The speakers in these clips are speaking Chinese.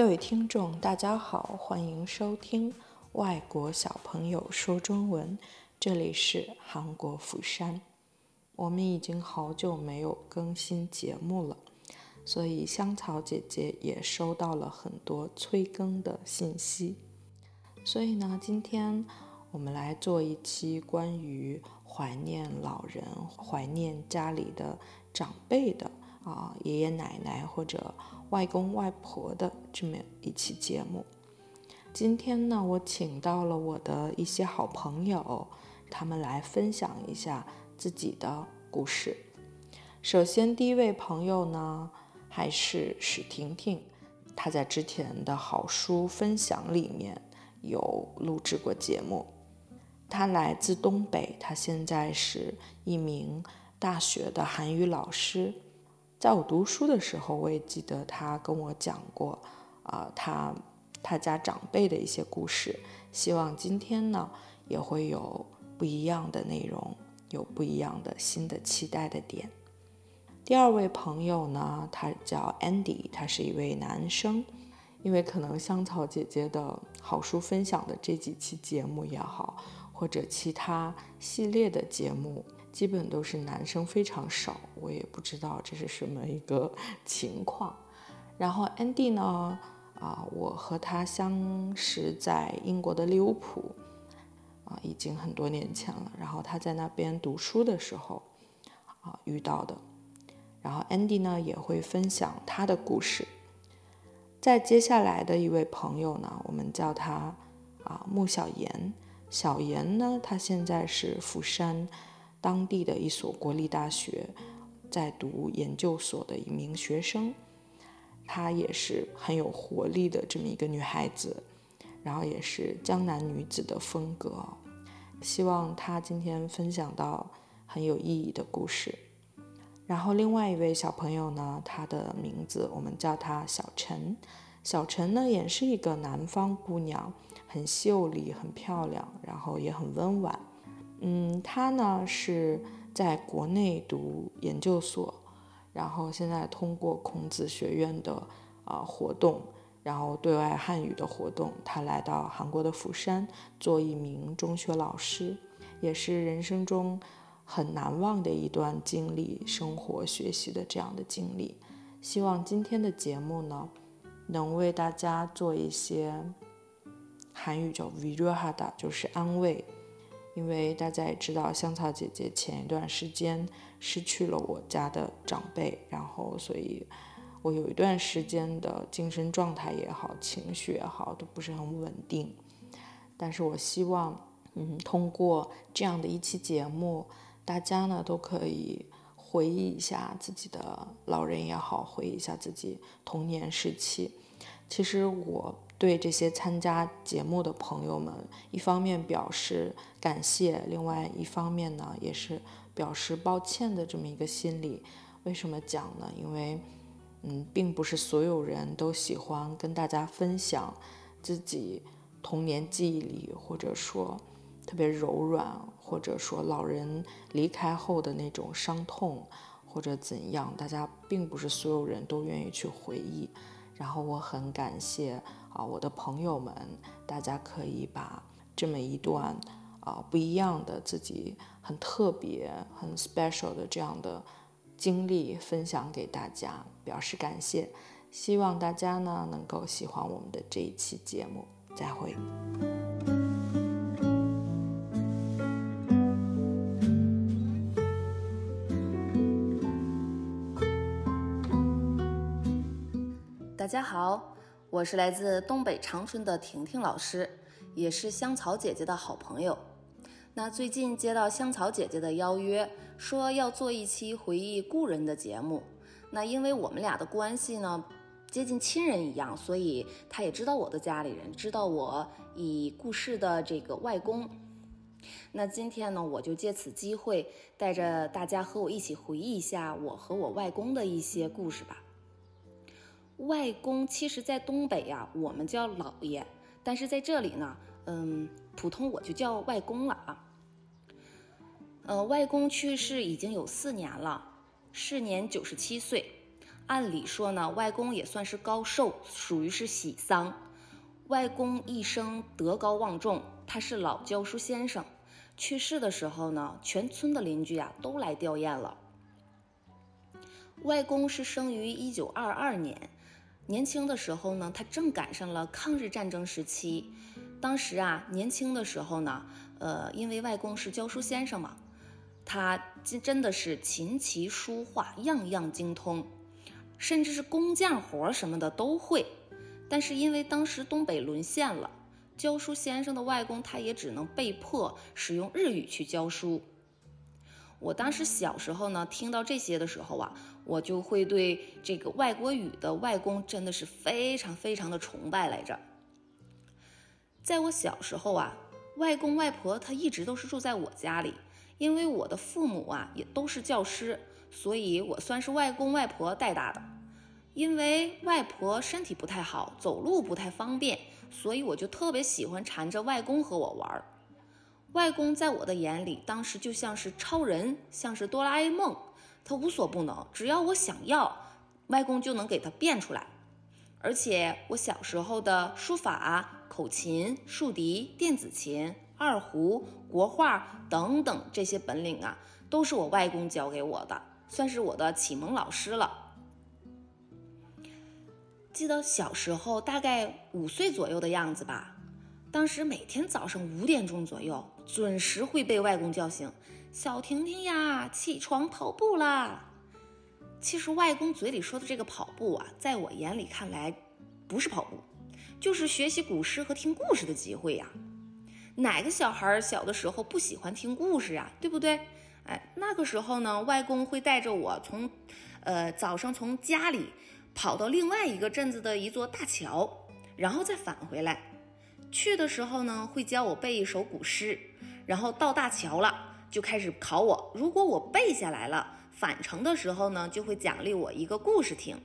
各位听众，大家好，欢迎收听《外国小朋友说中文》，这里是韩国釜山。我们已经好久没有更新节目了，所以香草姐姐也收到了很多催更的信息。所以呢，今天我们来做一期关于怀念老人、怀念家里的长辈的啊，爷爷奶奶或者。外公外婆的这么一期节目，今天呢，我请到了我的一些好朋友，他们来分享一下自己的故事。首先，第一位朋友呢，还是史婷婷，她在之前的好书分享里面有录制过节目。她来自东北，她现在是一名大学的韩语老师。在我读书的时候，我也记得他跟我讲过，啊，他他家长辈的一些故事。希望今天呢，也会有不一样的内容，有不一样的新的期待的点。第二位朋友呢，他叫 Andy，他是一位男生。因为可能香草姐姐的好书分享的这几期节目也好，或者其他系列的节目。基本都是男生非常少，我也不知道这是什么一个 情况。然后 Andy 呢，啊，我和他相识在英国的利物浦，啊，已经很多年前了。然后他在那边读书的时候，啊，遇到的。然后 Andy 呢也会分享他的故事。在接下来的一位朋友呢，我们叫他啊穆小妍。小妍呢，他现在是釜山。当地的一所国立大学，在读研究所的一名学生，她也是很有活力的这么一个女孩子，然后也是江南女子的风格。希望她今天分享到很有意义的故事。然后另外一位小朋友呢，她的名字我们叫她小陈。小陈呢，也是一个南方姑娘，很秀丽，很漂亮，然后也很温婉。嗯，他呢是在国内读研究所，然后现在通过孔子学院的啊活动，然后对外汉语的活动，他来到韩国的釜山做一名中学老师，也是人生中很难忘的一段经历，生活学习的这样的经历。希望今天的节目呢，能为大家做一些韩语叫 v i r h a d a 就是安慰。因为大家也知道，香草姐姐前一段时间失去了我家的长辈，然后所以，我有一段时间的精神状态也好，情绪也好，都不是很稳定。但是我希望，嗯，通过这样的一期节目，大家呢都可以回忆一下自己的老人也好，回忆一下自己童年时期。其实我。对这些参加节目的朋友们，一方面表示感谢，另外一方面呢，也是表示抱歉的这么一个心理。为什么讲呢？因为，嗯，并不是所有人都喜欢跟大家分享自己童年记忆里，或者说特别柔软，或者说老人离开后的那种伤痛，或者怎样，大家并不是所有人都愿意去回忆。然后我很感谢。啊，我的朋友们，大家可以把这么一段啊不一样的自己很特别、很 special 的这样的经历分享给大家，表示感谢。希望大家呢能够喜欢我们的这一期节目。再会。大家好。我是来自东北长春的婷婷老师，也是香草姐姐的好朋友。那最近接到香草姐姐的邀约，说要做一期回忆故人的节目。那因为我们俩的关系呢，接近亲人一样，所以她也知道我的家里人，知道我已故世的这个外公。那今天呢，我就借此机会，带着大家和我一起回忆一下我和我外公的一些故事吧。外公其实，在东北呀，我们叫姥爷，但是在这里呢，嗯，普通我就叫外公了啊。呃，外公去世已经有四年了，是年九十七岁。按理说呢，外公也算是高寿，属于是喜丧。外公一生德高望重，他是老教书先生。去世的时候呢，全村的邻居啊都来吊唁了。外公是生于一九二二年，年轻的时候呢，他正赶上了抗日战争时期。当时啊，年轻的时候呢，呃，因为外公是教书先生嘛，他真真的是琴棋书画样样精通，甚至是工匠活什么的都会。但是因为当时东北沦陷了，教书先生的外公他也只能被迫使用日语去教书。我当时小时候呢，听到这些的时候啊，我就会对这个外国语的外公真的是非常非常的崇拜来着。在我小时候啊，外公外婆他一直都是住在我家里，因为我的父母啊也都是教师，所以我算是外公外婆带大的。因为外婆身体不太好，走路不太方便，所以我就特别喜欢缠着外公和我玩儿。外公在我的眼里，当时就像是超人，像是哆啦 A 梦，他无所不能，只要我想要，外公就能给他变出来。而且我小时候的书法、口琴、竖笛、电子琴、二胡、国画等等这些本领啊，都是我外公教给我的，算是我的启蒙老师了。记得小时候大概五岁左右的样子吧，当时每天早上五点钟左右准时会被外公叫醒，小婷婷呀，起床跑步啦。其实外公嘴里说的这个跑步啊，在我眼里看来不是跑步，就是学习古诗和听故事的机会呀。哪个小孩小的时候不喜欢听故事啊？对不对？哎，那个时候呢，外公会带着我从，呃，早上从家里。跑到另外一个镇子的一座大桥，然后再返回来。去的时候呢，会教我背一首古诗，然后到大桥了，就开始考我。如果我背下来了，返程的时候呢，就会奖励我一个故事听。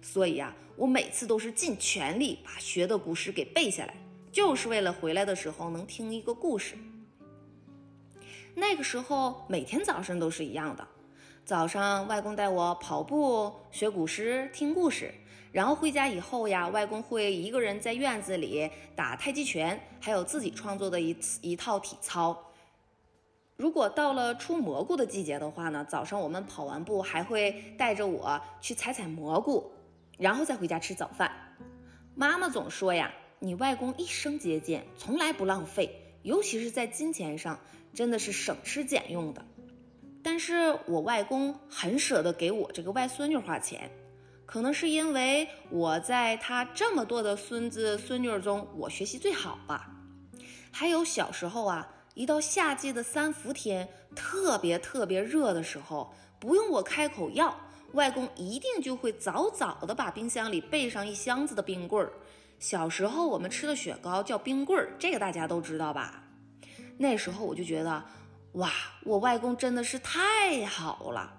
所以啊，我每次都是尽全力把学的古诗给背下来，就是为了回来的时候能听一个故事。那个时候每天早上都是一样的。早上，外公带我跑步、学古诗、听故事，然后回家以后呀，外公会一个人在院子里打太极拳，还有自己创作的一一套体操。如果到了出蘑菇的季节的话呢，早上我们跑完步还会带着我去采采蘑菇，然后再回家吃早饭。妈妈总说呀，你外公一生节俭，从来不浪费，尤其是在金钱上，真的是省吃俭用的。但是我外公很舍得给我这个外孙女花钱，可能是因为我在他这么多的孙子孙女中，我学习最好吧。还有小时候啊，一到夏季的三伏天，特别特别热的时候，不用我开口要，外公一定就会早早的把冰箱里备上一箱子的冰棍儿。小时候我们吃的雪糕叫冰棍儿，这个大家都知道吧？那时候我就觉得。哇，我外公真的是太好了！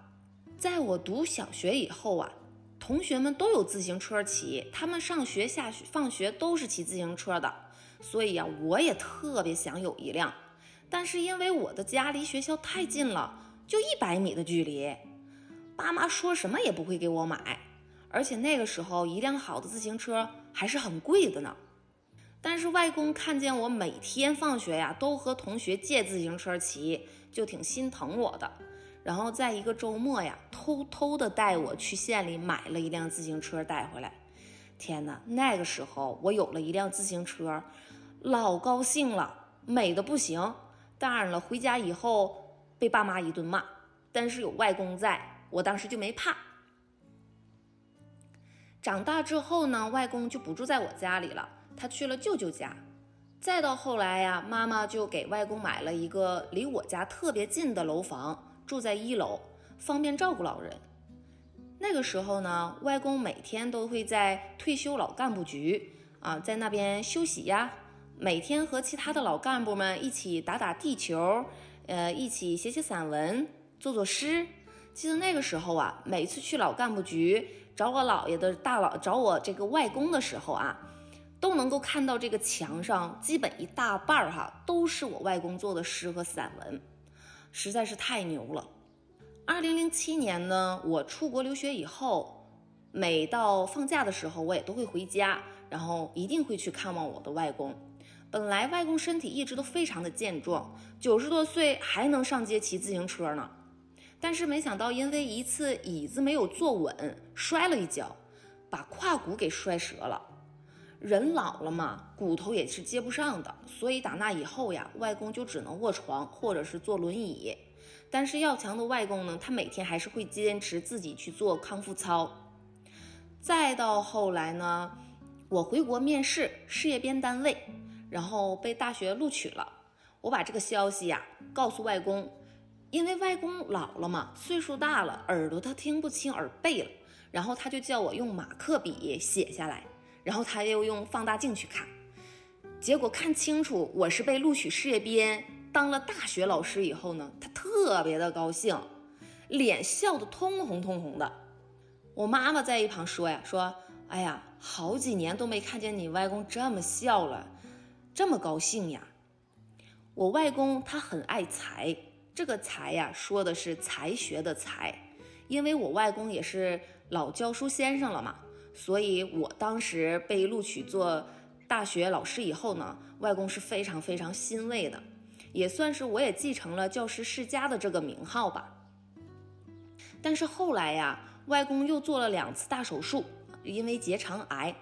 在我读小学以后啊，同学们都有自行车骑，他们上学、下学、放学都是骑自行车的，所以呀，我也特别想有一辆。但是因为我的家离学校太近了，就一百米的距离，爸妈说什么也不会给我买，而且那个时候一辆好的自行车还是很贵的呢。但是外公看见我每天放学呀，都和同学借自行车骑，就挺心疼我的。然后在一个周末呀，偷偷的带我去县里买了一辆自行车带回来。天哪，那个时候我有了一辆自行车，老高兴了，美的不行。当然了，回家以后被爸妈一顿骂，但是有外公在，我当时就没怕。长大之后呢，外公就不住在我家里了。他去了舅舅家，再到后来呀，妈妈就给外公买了一个离我家特别近的楼房，住在一楼，方便照顾老人。那个时候呢，外公每天都会在退休老干部局啊，在那边休息呀，每天和其他的老干部们一起打打地球，呃，一起写写散文，做做诗。记得那个时候啊，每次去老干部局找我姥爷的大佬，找我这个外公的时候啊。都能够看到这个墙上，基本一大半儿哈都是我外公做的诗和散文，实在是太牛了。二零零七年呢，我出国留学以后，每到放假的时候，我也都会回家，然后一定会去看望我的外公。本来外公身体一直都非常的健壮，九十多岁还能上街骑自行车呢。但是没想到，因为一次椅子没有坐稳，摔了一跤，把胯骨给摔折了。人老了嘛，骨头也是接不上的，所以打那以后呀，外公就只能卧床或者是坐轮椅。但是要强的外公呢，他每天还是会坚持自己去做康复操。再到后来呢，我回国面试事业编单位。然后被大学录取了，我把这个消息呀告诉外公，因为外公老了嘛，岁数大了，耳朵他听不清耳背了，然后他就叫我用马克笔写下来，然后他又用放大镜去看，结果看清楚我是被录取事业编当了大学老师以后呢，他特别的高兴，脸笑得通红通红的。我妈妈在一旁说呀，说，哎呀，好几年都没看见你外公这么笑了。这么高兴呀！我外公他很爱才，这个才呀，说的是才学的才。因为我外公也是老教书先生了嘛，所以我当时被录取做大学老师以后呢，外公是非常非常欣慰的，也算是我也继承了教师世家的这个名号吧。但是后来呀，外公又做了两次大手术，因为结肠癌。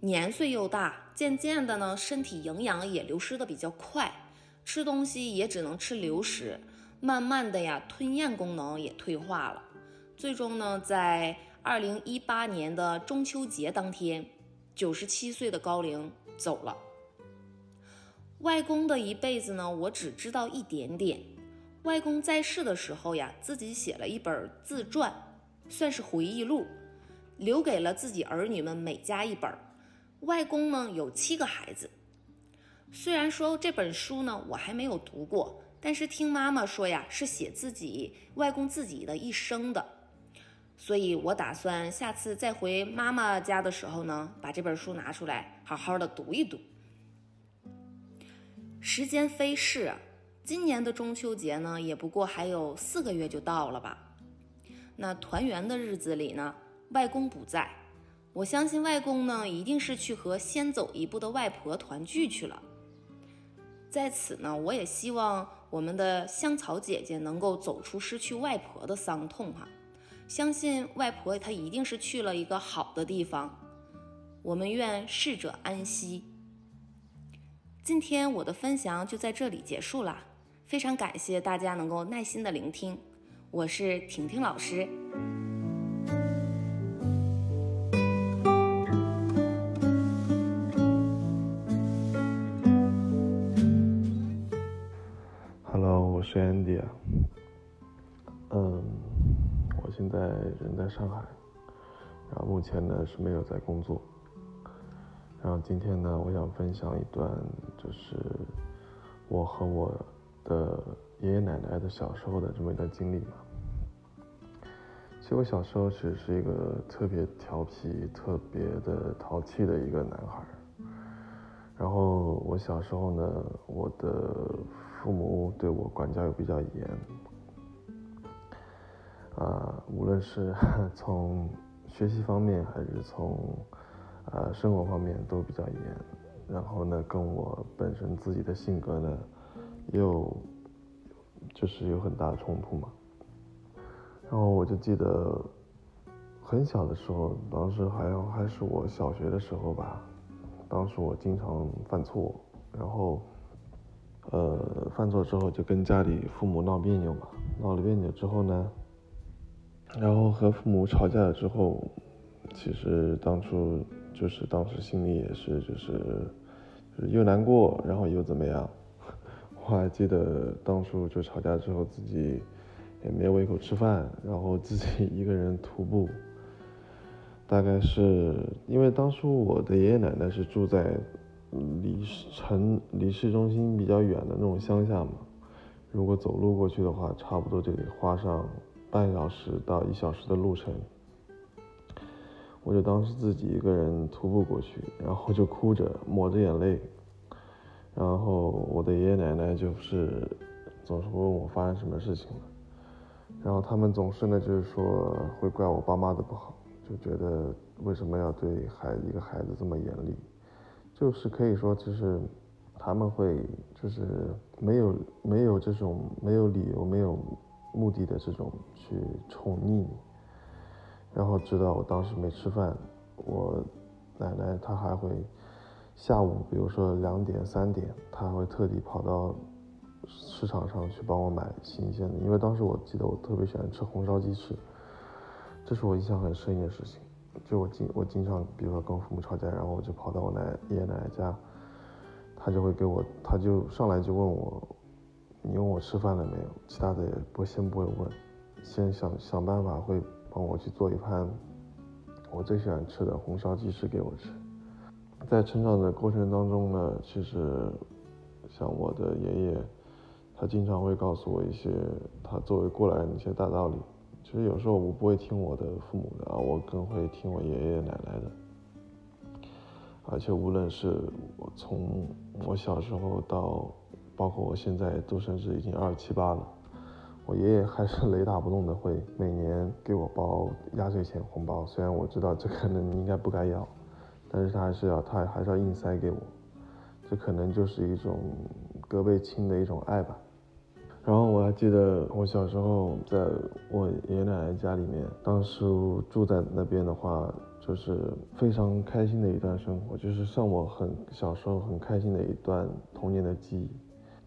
年岁又大，渐渐的呢，身体营养也流失的比较快，吃东西也只能吃流食，慢慢的呀，吞咽功能也退化了。最终呢，在二零一八年的中秋节当天，九十七岁的高龄走了。外公的一辈子呢，我只知道一点点。外公在世的时候呀，自己写了一本自传，算是回忆录，留给了自己儿女们每家一本。外公呢有七个孩子，虽然说这本书呢我还没有读过，但是听妈妈说呀是写自己外公自己的一生的，所以我打算下次再回妈妈家的时候呢，把这本书拿出来好好的读一读。时间飞逝，今年的中秋节呢也不过还有四个月就到了吧？那团圆的日子里呢，外公不在。我相信外公呢，一定是去和先走一步的外婆团聚去了。在此呢，我也希望我们的香草姐姐能够走出失去外婆的伤痛哈。相信外婆她一定是去了一个好的地方。我们愿逝者安息。今天我的分享就在这里结束了，非常感谢大家能够耐心的聆听。我是婷婷老师。在人在上海，然后目前呢是没有在工作，然后今天呢，我想分享一段就是我和我的爷爷奶奶的小时候的这么一段经历嘛。其实我小时候其实是一个特别调皮、特别的淘气的一个男孩，然后我小时候呢，我的。父母对我管教又比较严，啊，无论是 从学习方面还是从啊生活方面都比较严。然后呢，跟我本身自己的性格呢，又就是有很大的冲突嘛。然后我就记得很小的时候，当时还要还是我小学的时候吧，当时我经常犯错，然后。呃，犯错之后就跟家里父母闹别扭嘛，闹了别扭之后呢，然后和父母吵架了之后，其实当初就是当时心里也是就是就是又难过，然后又怎么样？我还记得当初就吵架之后自己也没有胃口吃饭，然后自己一个人徒步，大概是因为当初我的爷爷奶奶是住在。离城离市中心比较远的那种乡下嘛，如果走路过去的话，差不多就得花上半小时到一小时的路程。我就当时自己一个人徒步过去，然后就哭着抹着眼泪，然后我的爷爷奶奶就是总是问我发生什么事情了，然后他们总是呢就是说会怪我爸妈的不好，就觉得为什么要对孩一个孩子这么严厉？就是可以说，就是他们会就是没有没有这种没有理由、没有目的的这种去宠溺你。然后直到我当时没吃饭，我奶奶她还会下午，比如说两点、三点，她还会特地跑到市场上去帮我买新鲜的，因为当时我记得我特别喜欢吃红烧鸡翅，这是我印象很深一件事情。就我经我经常，比如说跟父母吵架，然后我就跑到我奶爷爷奶奶家，他就会给我，他就上来就问我，你问我吃饭了没有？其他的也不先不会问，先想想办法会。帮我去做一盘我最喜欢吃的红烧鸡翅给我吃。在成长的过程当中呢，其实像我的爷爷，他经常会告诉我一些他作为过来人的一些大道理。其实有时候我不会听我的父母的啊，我更会听我爷爷奶奶的。而且无论是我从我小时候到，包括我现在都甚至已经二十七八了。我爷爷还是雷打不动的，会每年给我包压岁钱红包。虽然我知道这可能应该不该要，但是他还是要，他还是要硬塞给我。这可能就是一种隔辈亲的一种爱吧。然后我还记得我小时候在我爷爷奶奶家里面，当时住在那边的话，就是非常开心的一段生活，就是算我很小时候很开心的一段童年的记忆。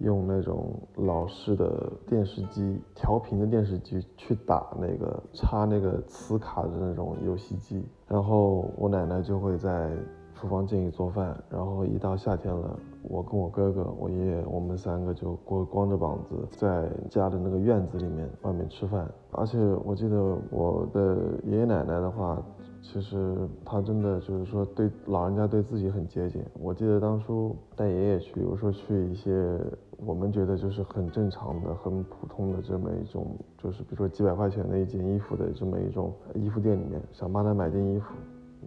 用那种老式的电视机，调频的电视机去打那个插那个磁卡的那种游戏机，然后我奶奶就会在厨房建议做饭，然后一到夏天了，我跟我哥哥、我爷爷，我们三个就光光着膀子在家的那个院子里面外面吃饭，而且我记得我的爷爷奶奶的话。其实他真的就是说对老人家对自己很节俭。我记得当初带爷爷去，比如说去一些我们觉得就是很正常的、很普通的这么一种，就是比如说几百块钱的一件衣服的这么一种衣服店里面，想帮他买件衣服，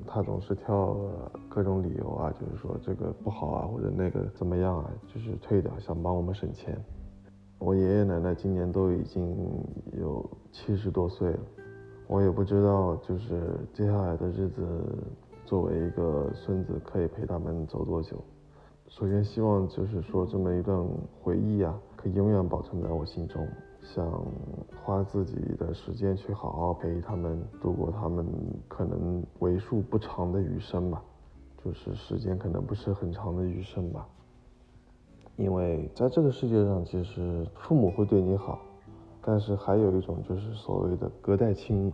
他总是挑各种理由啊，就是说这个不好啊，或者那个怎么样啊，就是退掉，想帮我们省钱。我爷爷奶奶今年都已经有七十多岁了。我也不知道，就是接下来的日子，作为一个孙子，可以陪他们走多久。首先，希望就是说这么一段回忆啊，可以永远保存在我心中。想花自己的时间去好好陪他们度过他们可能为数不长的余生吧，就是时间可能不是很长的余生吧。因为在这个世界上，其实父母会对你好。但是还有一种就是所谓的隔代亲，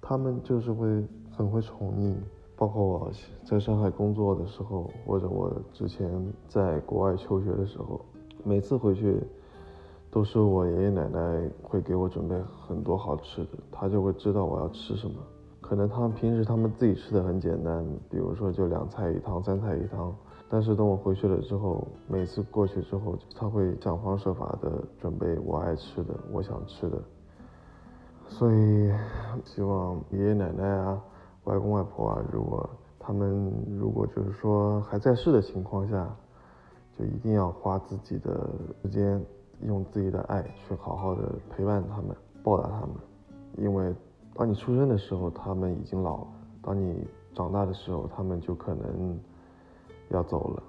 他们就是会很会宠溺，包括我在上海工作的时候，或者我之前在国外求学的时候，每次回去，都是我爷爷奶奶会给我准备很多好吃的，他就会知道我要吃什么。可能他们平时他们自己吃的很简单，比如说就两菜一汤、三菜一汤。但是等我回去了之后，每次过去之后，他会想方设法的准备我爱吃的、我想吃的。所以，希望爷爷奶奶啊、外公外婆啊，如果他们如果就是说还在世的情况下，就一定要花自己的时间，用自己的爱去好好的陪伴他们、报答他们。因为当你出生的时候，他们已经老了；当你长大的时候，他们就可能。要走了。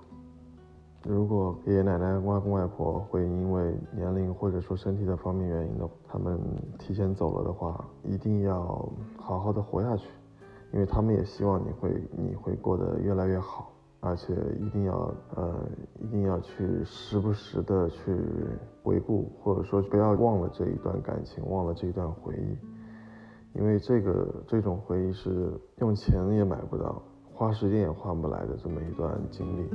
如果爷爷奶奶、外公外婆会因为年龄或者说身体的方面原因的，他们提前走了的话，一定要好好的活下去，因为他们也希望你会你会过得越来越好，而且一定要呃一定要去时不时的去回顾，或者说不要忘了这一段感情，忘了这一段回忆，因为这个这种回忆是用钱也买不到。花时间也换不来的这么一段经历。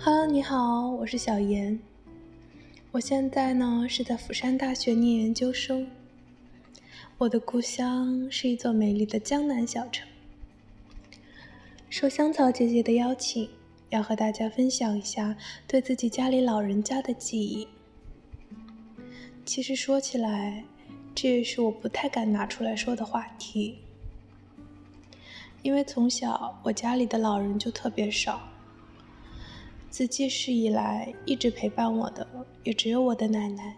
Hello，你好，我是小严。我现在呢是在釜山大学念研究生。我的故乡是一座美丽的江南小城。受香草姐姐的邀请，要和大家分享一下对自己家里老人家的记忆。其实说起来，这也是我不太敢拿出来说的话题。因为从小我家里的老人就特别少，自记事以来一直陪伴我的也只有我的奶奶。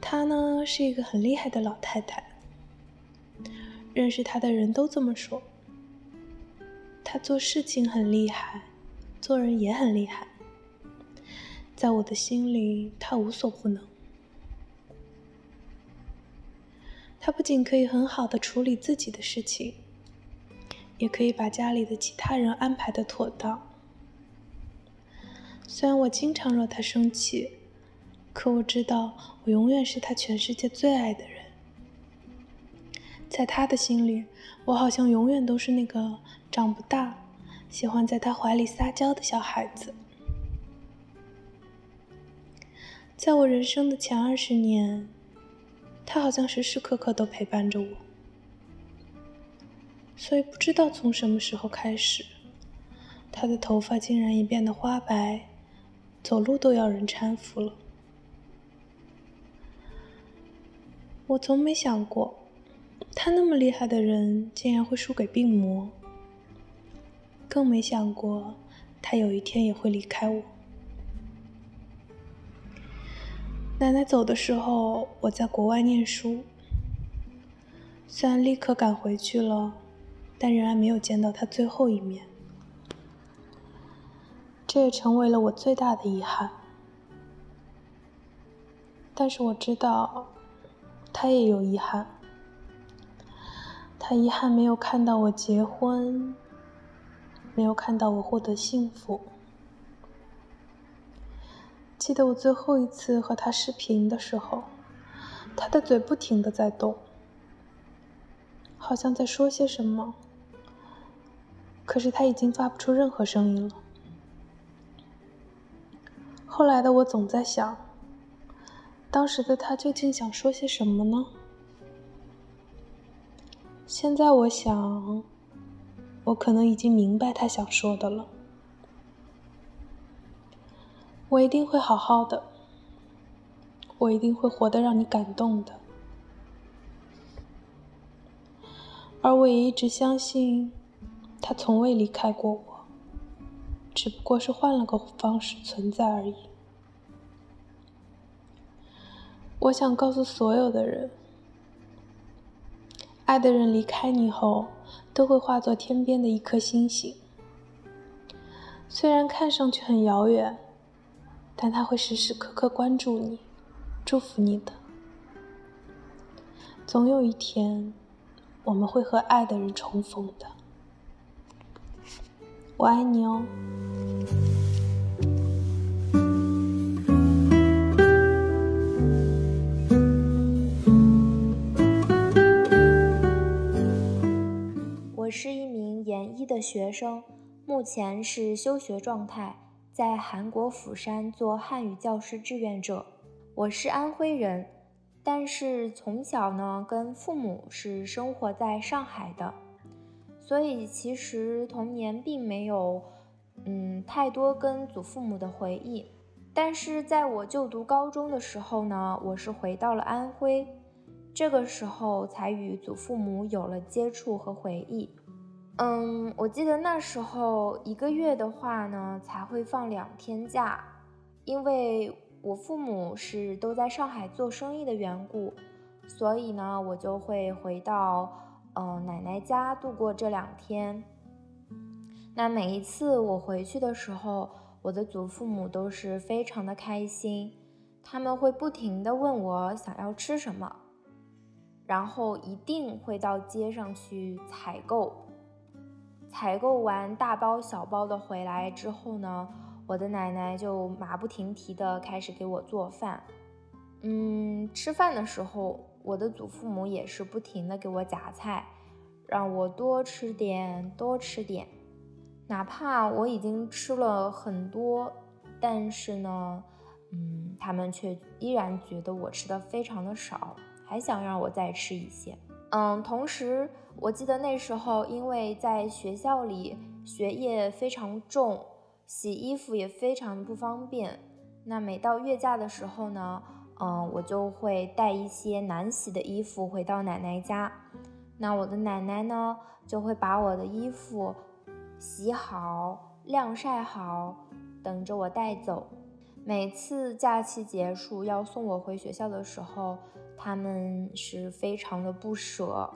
她呢是一个很厉害的老太太，认识她的人都这么说。他做事情很厉害，做人也很厉害。在我的心里，他无所不能。他不仅可以很好的处理自己的事情，也可以把家里的其他人安排的妥当。虽然我经常惹他生气，可我知道我永远是他全世界最爱的人。在他的心里，我好像永远都是那个长不大、喜欢在他怀里撒娇的小孩子。在我人生的前二十年。他好像时时刻刻都陪伴着我，所以不知道从什么时候开始，他的头发竟然也变得花白，走路都要人搀扶了。我从没想过，他那么厉害的人竟然会输给病魔，更没想过他有一天也会离开我。奶奶走的时候，我在国外念书。虽然立刻赶回去了，但仍然没有见到他最后一面。这也成为了我最大的遗憾。但是我知道，她也有遗憾。他遗憾没有看到我结婚，没有看到我获得幸福。记得我最后一次和他视频的时候，他的嘴不停的在动，好像在说些什么，可是他已经发不出任何声音了。后来的我总在想，当时的他究竟想说些什么呢？现在我想，我可能已经明白他想说的了。我一定会好好的，我一定会活得让你感动的，而我也一直相信，他从未离开过我，只不过是换了个方式存在而已。我想告诉所有的人，爱的人离开你后，都会化作天边的一颗星星，虽然看上去很遥远。但他会时时刻刻关注你，祝福你的。总有一天，我们会和爱的人重逢的。我爱你哦。学生，目前是休学状态。在韩国釜山做汉语教师志愿者。我是安徽人，但是从小呢跟父母是生活在上海的，所以其实童年并没有嗯太多跟祖父母的回忆。但是在我就读高中的时候呢，我是回到了安徽，这个时候才与祖父母有了接触和回忆。嗯，我记得那时候一个月的话呢，才会放两天假，因为我父母是都在上海做生意的缘故，所以呢，我就会回到嗯奶奶家度过这两天。那每一次我回去的时候，我的祖父母都是非常的开心，他们会不停的问我想要吃什么，然后一定会到街上去采购。采购完大包小包的回来之后呢，我的奶奶就马不停蹄的开始给我做饭。嗯，吃饭的时候，我的祖父母也是不停的给我夹菜，让我多吃点，多吃点。哪怕我已经吃了很多，但是呢，嗯，他们却依然觉得我吃的非常的少，还想让我再吃一些。嗯，同时。我记得那时候，因为在学校里学业非常重，洗衣服也非常不方便。那每到月假的时候呢，嗯，我就会带一些难洗的衣服回到奶奶家。那我的奶奶呢，就会把我的衣服洗好、晾晒好，等着我带走。每次假期结束要送我回学校的时候，他们是非常的不舍，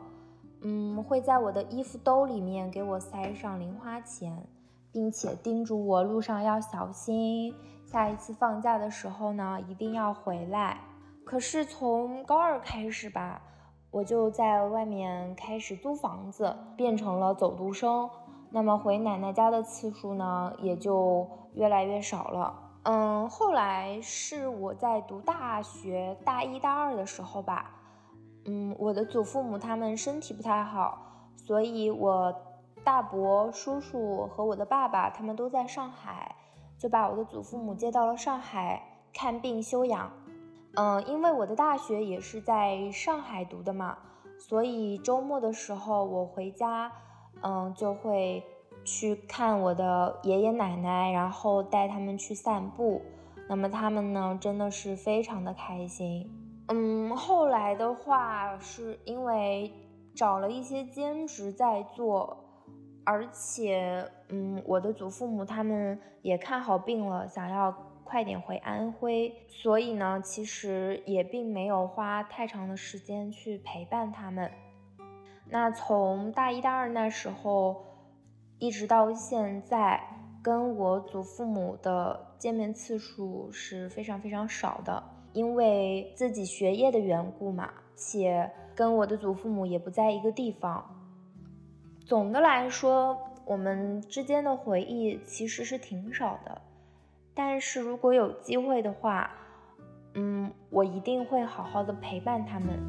嗯，会在我的衣服兜里面给我塞上零花钱，并且叮嘱我路上要小心，下一次放假的时候呢，一定要回来。可是从高二开始吧，我就在外面开始租房子，变成了走读生，那么回奶奶家的次数呢，也就越来越少了。嗯，后来是我在读大学大一大二的时候吧，嗯，我的祖父母他们身体不太好，所以我大伯、叔叔和我的爸爸他们都在上海，就把我的祖父母接到了上海看病休养。嗯，因为我的大学也是在上海读的嘛，所以周末的时候我回家，嗯，就会。去看我的爷爷奶奶，然后带他们去散步。那么他们呢，真的是非常的开心。嗯，后来的话，是因为找了一些兼职在做，而且，嗯，我的祖父母他们也看好病了，想要快点回安徽，所以呢，其实也并没有花太长的时间去陪伴他们。那从大一、大二那时候。一直到现在，跟我祖父母的见面次数是非常非常少的，因为自己学业的缘故嘛，且跟我的祖父母也不在一个地方。总的来说，我们之间的回忆其实是挺少的，但是如果有机会的话，嗯，我一定会好好的陪伴他们。